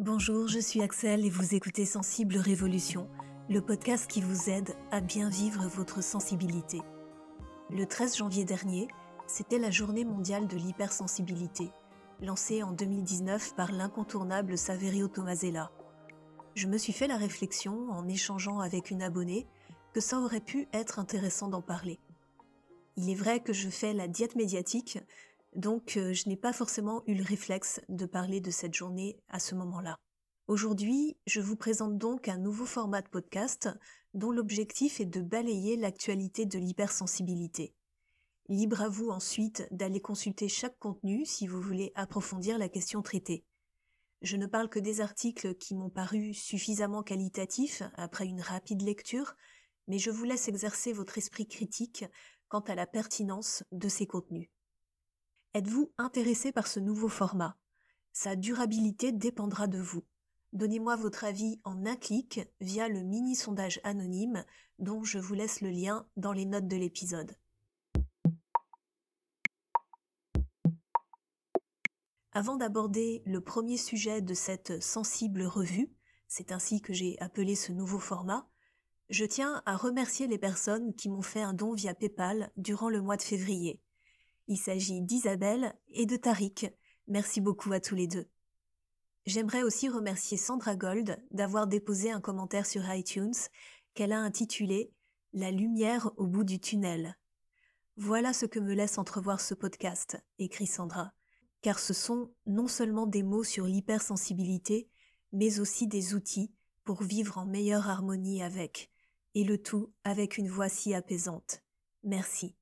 Bonjour, je suis Axel et vous écoutez Sensible Révolution, le podcast qui vous aide à bien vivre votre sensibilité. Le 13 janvier dernier, c'était la journée mondiale de l'hypersensibilité, lancée en 2019 par l'incontournable Saverio Tomasella. Je me suis fait la réflexion, en échangeant avec une abonnée, que ça aurait pu être intéressant d'en parler. Il est vrai que je fais la diète médiatique, donc euh, je n'ai pas forcément eu le réflexe de parler de cette journée à ce moment-là. Aujourd'hui, je vous présente donc un nouveau format de podcast dont l'objectif est de balayer l'actualité de l'hypersensibilité. Libre à vous ensuite d'aller consulter chaque contenu si vous voulez approfondir la question traitée. Je ne parle que des articles qui m'ont paru suffisamment qualitatifs après une rapide lecture, mais je vous laisse exercer votre esprit critique quant à la pertinence de ces contenus. Êtes-vous intéressé par ce nouveau format? Sa durabilité dépendra de vous. Donnez-moi votre avis en un clic via le mini sondage anonyme dont je vous laisse le lien dans les notes de l'épisode. Avant d'aborder le premier sujet de cette sensible revue, c'est ainsi que j'ai appelé ce nouveau format, je tiens à remercier les personnes qui m'ont fait un don via PayPal durant le mois de février. Il s'agit d'Isabelle et de Tariq. Merci beaucoup à tous les deux. J'aimerais aussi remercier Sandra Gold d'avoir déposé un commentaire sur iTunes qu'elle a intitulé La lumière au bout du tunnel. Voilà ce que me laisse entrevoir ce podcast, écrit Sandra, car ce sont non seulement des mots sur l'hypersensibilité, mais aussi des outils pour vivre en meilleure harmonie avec, et le tout avec une voix si apaisante. Merci.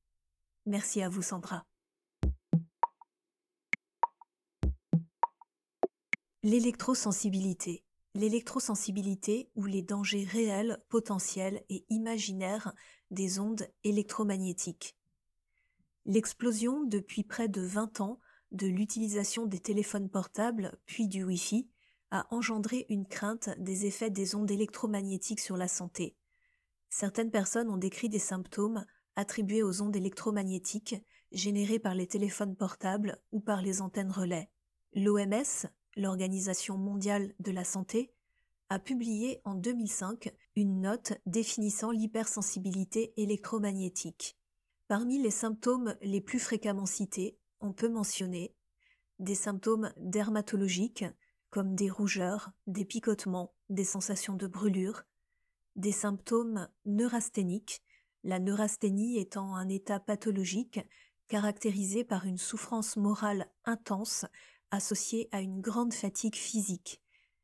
Merci à vous Sandra. L'électrosensibilité. L'électrosensibilité ou les dangers réels, potentiels et imaginaires des ondes électromagnétiques. L'explosion depuis près de 20 ans de l'utilisation des téléphones portables puis du Wi-Fi a engendré une crainte des effets des ondes électromagnétiques sur la santé. Certaines personnes ont décrit des symptômes attribués aux ondes électromagnétiques générées par les téléphones portables ou par les antennes relais. L'OMS l'Organisation mondiale de la santé, a publié en 2005 une note définissant l'hypersensibilité électromagnétique. Parmi les symptômes les plus fréquemment cités, on peut mentionner des symptômes dermatologiques comme des rougeurs, des picotements, des sensations de brûlure, des symptômes neurasthéniques, la neurasthénie étant un état pathologique caractérisé par une souffrance morale intense associés à une grande fatigue physique.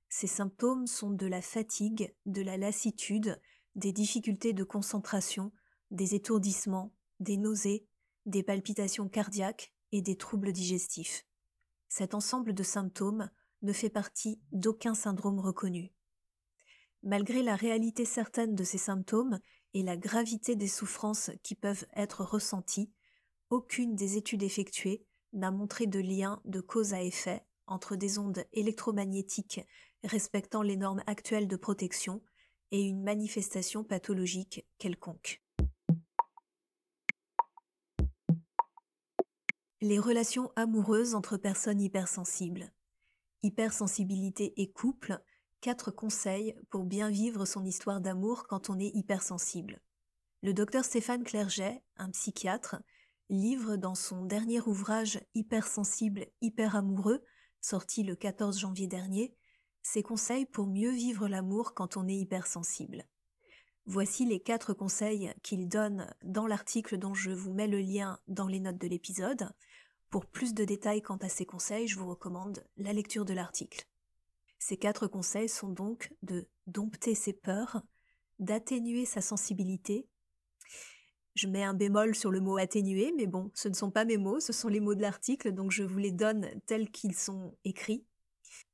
Ces symptômes sont de la fatigue, de la lassitude, des difficultés de concentration, des étourdissements, des nausées, des palpitations cardiaques et des troubles digestifs. Cet ensemble de symptômes ne fait partie d'aucun syndrome reconnu. Malgré la réalité certaine de ces symptômes et la gravité des souffrances qui peuvent être ressenties, aucune des études effectuées n'a montré de lien de cause à effet entre des ondes électromagnétiques respectant les normes actuelles de protection et une manifestation pathologique quelconque. Les relations amoureuses entre personnes hypersensibles. Hypersensibilité et couple, quatre conseils pour bien vivre son histoire d'amour quand on est hypersensible. Le docteur Stéphane Clerget, un psychiatre, livre dans son dernier ouvrage Hypersensible, hyper amoureux, sorti le 14 janvier dernier, ses conseils pour mieux vivre l'amour quand on est hypersensible. Voici les quatre conseils qu'il donne dans l'article dont je vous mets le lien dans les notes de l'épisode. Pour plus de détails quant à ces conseils, je vous recommande la lecture de l'article. Ces quatre conseils sont donc de dompter ses peurs, d'atténuer sa sensibilité, je mets un bémol sur le mot atténué, mais bon, ce ne sont pas mes mots, ce sont les mots de l'article, donc je vous les donne tels qu'ils sont écrits.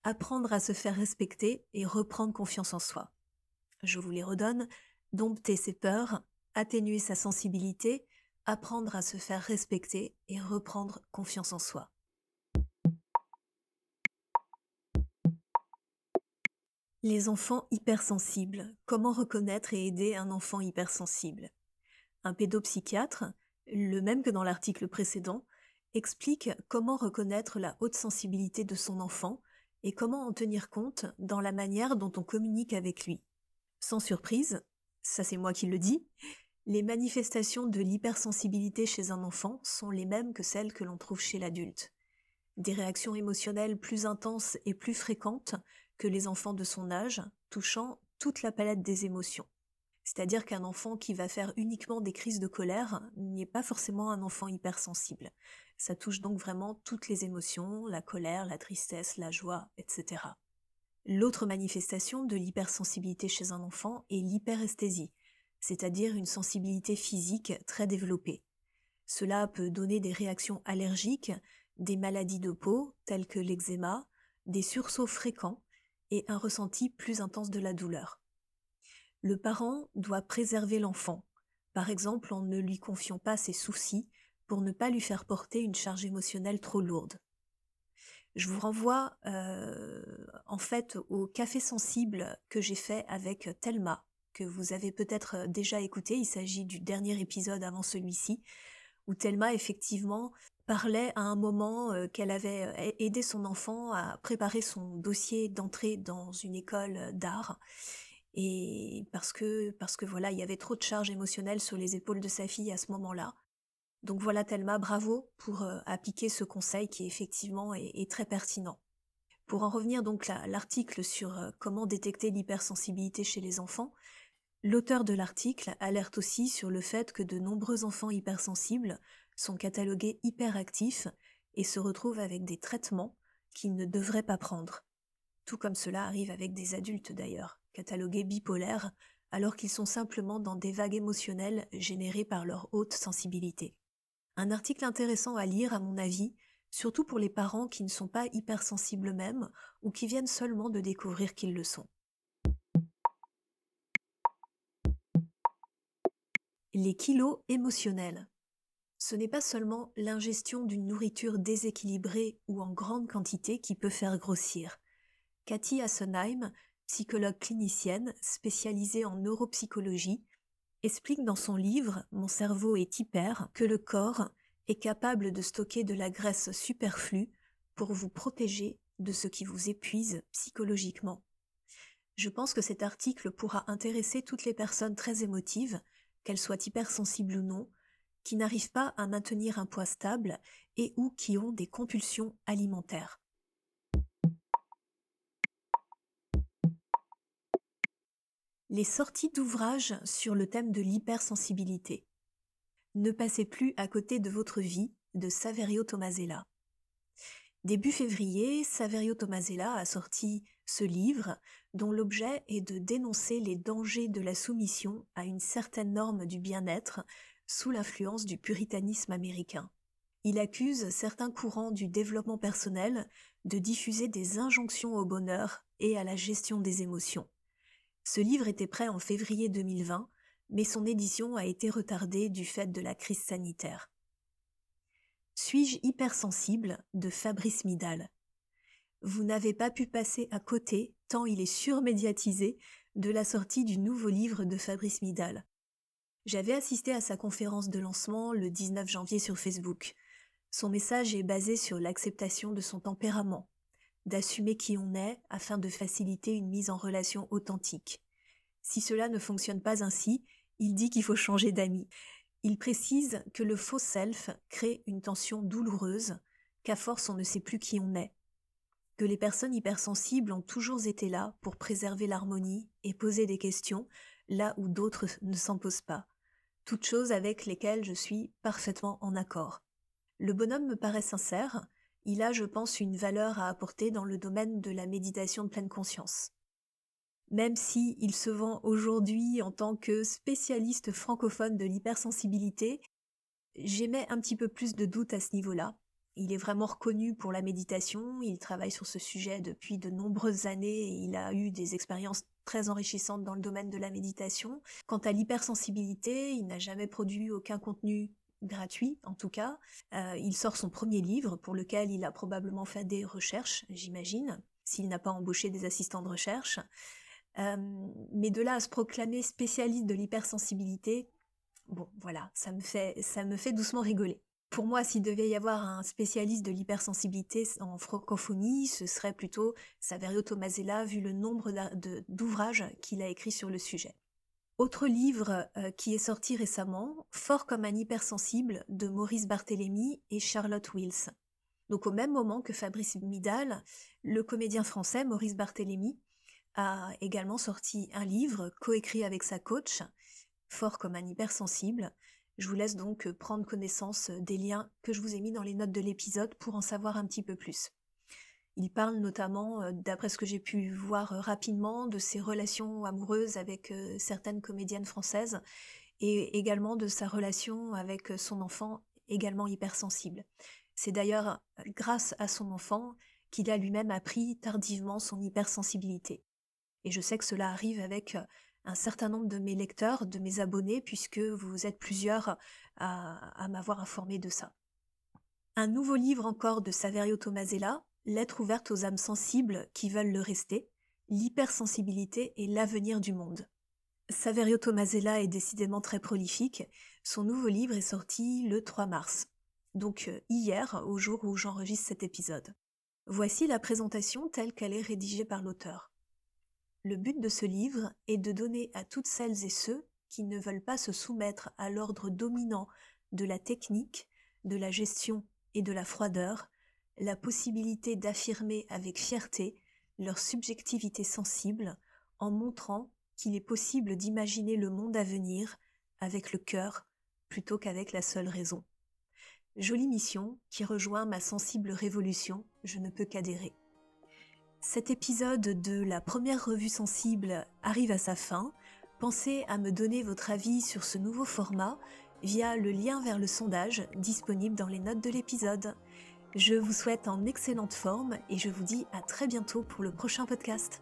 Apprendre à se faire respecter et reprendre confiance en soi. Je vous les redonne. Dompter ses peurs, atténuer sa sensibilité, apprendre à se faire respecter et reprendre confiance en soi. Les enfants hypersensibles. Comment reconnaître et aider un enfant hypersensible? Un pédopsychiatre, le même que dans l'article précédent, explique comment reconnaître la haute sensibilité de son enfant et comment en tenir compte dans la manière dont on communique avec lui. Sans surprise, ça c'est moi qui le dis, les manifestations de l'hypersensibilité chez un enfant sont les mêmes que celles que l'on trouve chez l'adulte. Des réactions émotionnelles plus intenses et plus fréquentes que les enfants de son âge, touchant toute la palette des émotions. C'est-à-dire qu'un enfant qui va faire uniquement des crises de colère n'est pas forcément un enfant hypersensible. Ça touche donc vraiment toutes les émotions, la colère, la tristesse, la joie, etc. L'autre manifestation de l'hypersensibilité chez un enfant est l'hyperesthésie, c'est-à-dire une sensibilité physique très développée. Cela peut donner des réactions allergiques, des maladies de peau telles que l'eczéma, des sursauts fréquents et un ressenti plus intense de la douleur. Le parent doit préserver l'enfant, par exemple en ne lui confiant pas ses soucis pour ne pas lui faire porter une charge émotionnelle trop lourde. Je vous renvoie euh, en fait au café sensible que j'ai fait avec Thelma, que vous avez peut-être déjà écouté, il s'agit du dernier épisode avant celui-ci, où Thelma effectivement parlait à un moment euh, qu'elle avait euh, aidé son enfant à préparer son dossier d'entrée dans une école d'art et parce que parce que voilà, il y avait trop de charges émotionnelles sur les épaules de sa fille à ce moment-là. Donc voilà Thelma, bravo pour euh, appliquer ce conseil qui effectivement est, très pertinent. Pour en revenir donc à l'article sur euh, comment détecter l'hypersensibilité chez les enfants, l'auteur de l'article alerte aussi sur le fait que de nombreux enfants hypersensibles sont catalogués hyperactifs et se retrouvent avec des traitements qu'ils ne devraient pas prendre. Tout comme cela arrive avec des adultes d'ailleurs catalogués bipolaires, alors qu'ils sont simplement dans des vagues émotionnelles générées par leur haute sensibilité. Un article intéressant à lire, à mon avis, surtout pour les parents qui ne sont pas hypersensibles eux-mêmes ou qui viennent seulement de découvrir qu'ils le sont. Les kilos émotionnels. Ce n'est pas seulement l'ingestion d'une nourriture déséquilibrée ou en grande quantité qui peut faire grossir. Cathy Assenheim psychologue clinicienne spécialisée en neuropsychologie, explique dans son livre Mon cerveau est hyper que le corps est capable de stocker de la graisse superflue pour vous protéger de ce qui vous épuise psychologiquement. Je pense que cet article pourra intéresser toutes les personnes très émotives, qu'elles soient hypersensibles ou non, qui n'arrivent pas à maintenir un poids stable et ou qui ont des compulsions alimentaires. Les sorties d'ouvrages sur le thème de l'hypersensibilité. Ne passez plus à côté de votre vie de Saverio Tomasella. Début février, Saverio Tomasella a sorti ce livre dont l'objet est de dénoncer les dangers de la soumission à une certaine norme du bien-être sous l'influence du puritanisme américain. Il accuse certains courants du développement personnel de diffuser des injonctions au bonheur et à la gestion des émotions. Ce livre était prêt en février 2020, mais son édition a été retardée du fait de la crise sanitaire. Suis-je hypersensible de Fabrice Midal? Vous n'avez pas pu passer à côté, tant il est surmédiatisé, de la sortie du nouveau livre de Fabrice Midal. J'avais assisté à sa conférence de lancement le 19 janvier sur Facebook. Son message est basé sur l'acceptation de son tempérament, d'assumer qui on est afin de faciliter une mise en relation authentique. Si cela ne fonctionne pas ainsi, il dit qu'il faut changer d'amis. Il précise que le faux self crée une tension douloureuse, qu'à force on ne sait plus qui on est, que les personnes hypersensibles ont toujours été là pour préserver l'harmonie et poser des questions là où d'autres ne s'en posent pas, toutes choses avec lesquelles je suis parfaitement en accord. Le bonhomme me paraît sincère, il a, je pense, une valeur à apporter dans le domaine de la méditation de pleine conscience. Même si il se vend aujourd'hui en tant que spécialiste francophone de l'hypersensibilité, j'émets un petit peu plus de doute à ce niveau-là. Il est vraiment reconnu pour la méditation, il travaille sur ce sujet depuis de nombreuses années et il a eu des expériences très enrichissantes dans le domaine de la méditation. Quant à l'hypersensibilité, il n'a jamais produit aucun contenu gratuit en tout cas. Euh, il sort son premier livre pour lequel il a probablement fait des recherches, j'imagine, s'il n'a pas embauché des assistants de recherche. Euh, mais de là à se proclamer spécialiste de l'hypersensibilité, bon voilà, ça me fait, ça me fait doucement rigoler. Pour moi, s'il devait y avoir un spécialiste de l'hypersensibilité en francophonie, ce serait plutôt Saverio Tomasella, vu le nombre d'ouvrages qu'il a écrits sur le sujet. Autre livre euh, qui est sorti récemment, Fort comme un hypersensible de Maurice Barthélémy et Charlotte Wills. Donc au même moment que Fabrice Midal, le comédien français Maurice Barthélémy a également sorti un livre coécrit avec sa coach, Fort comme un hypersensible, je vous laisse donc euh, prendre connaissance euh, des liens que je vous ai mis dans les notes de l'épisode pour en savoir un petit peu plus. Il parle notamment, euh, d'après ce que j'ai pu voir rapidement, de ses relations amoureuses avec certaines comédiennes françaises et également de sa relation avec son enfant également hypersensible. C'est d'ailleurs grâce à son enfant qu'il a lui-même appris tardivement son hypersensibilité. Et je sais que cela arrive avec un certain nombre de mes lecteurs, de mes abonnés, puisque vous êtes plusieurs à, m'avoir informé de ça. Un nouveau livre encore de Saverio Tomasella, Lettre ouverte aux âmes sensibles qui veulent le rester, l'hypersensibilité et l'avenir du monde. Saverio Tomasella est décidément très prolifique. Son nouveau livre est sorti le 3 mars, donc euh, hier, au jour où j'enregistre cet épisode. Voici la présentation telle qu'elle est rédigée par l'auteur. Le but de ce livre est de donner à toutes celles et ceux qui ne veulent pas se soumettre à l'ordre dominant de la technique, de la gestion et de la froideur, la possibilité d'affirmer avec fierté leur subjectivité sensible en montrant qu'il est possible d'imaginer le monde à venir avec le cœur plutôt qu'avec la seule raison. Jolie mission qui rejoint ma sensible révolution, je ne peux qu'adhérer. Cet épisode de la première revue sensible arrive à sa fin. Pensez à me donner votre avis sur ce nouveau format via le lien vers le sondage disponible dans les notes de l'épisode. Je vous souhaite en excellente forme et je vous dis à très bientôt pour le prochain podcast.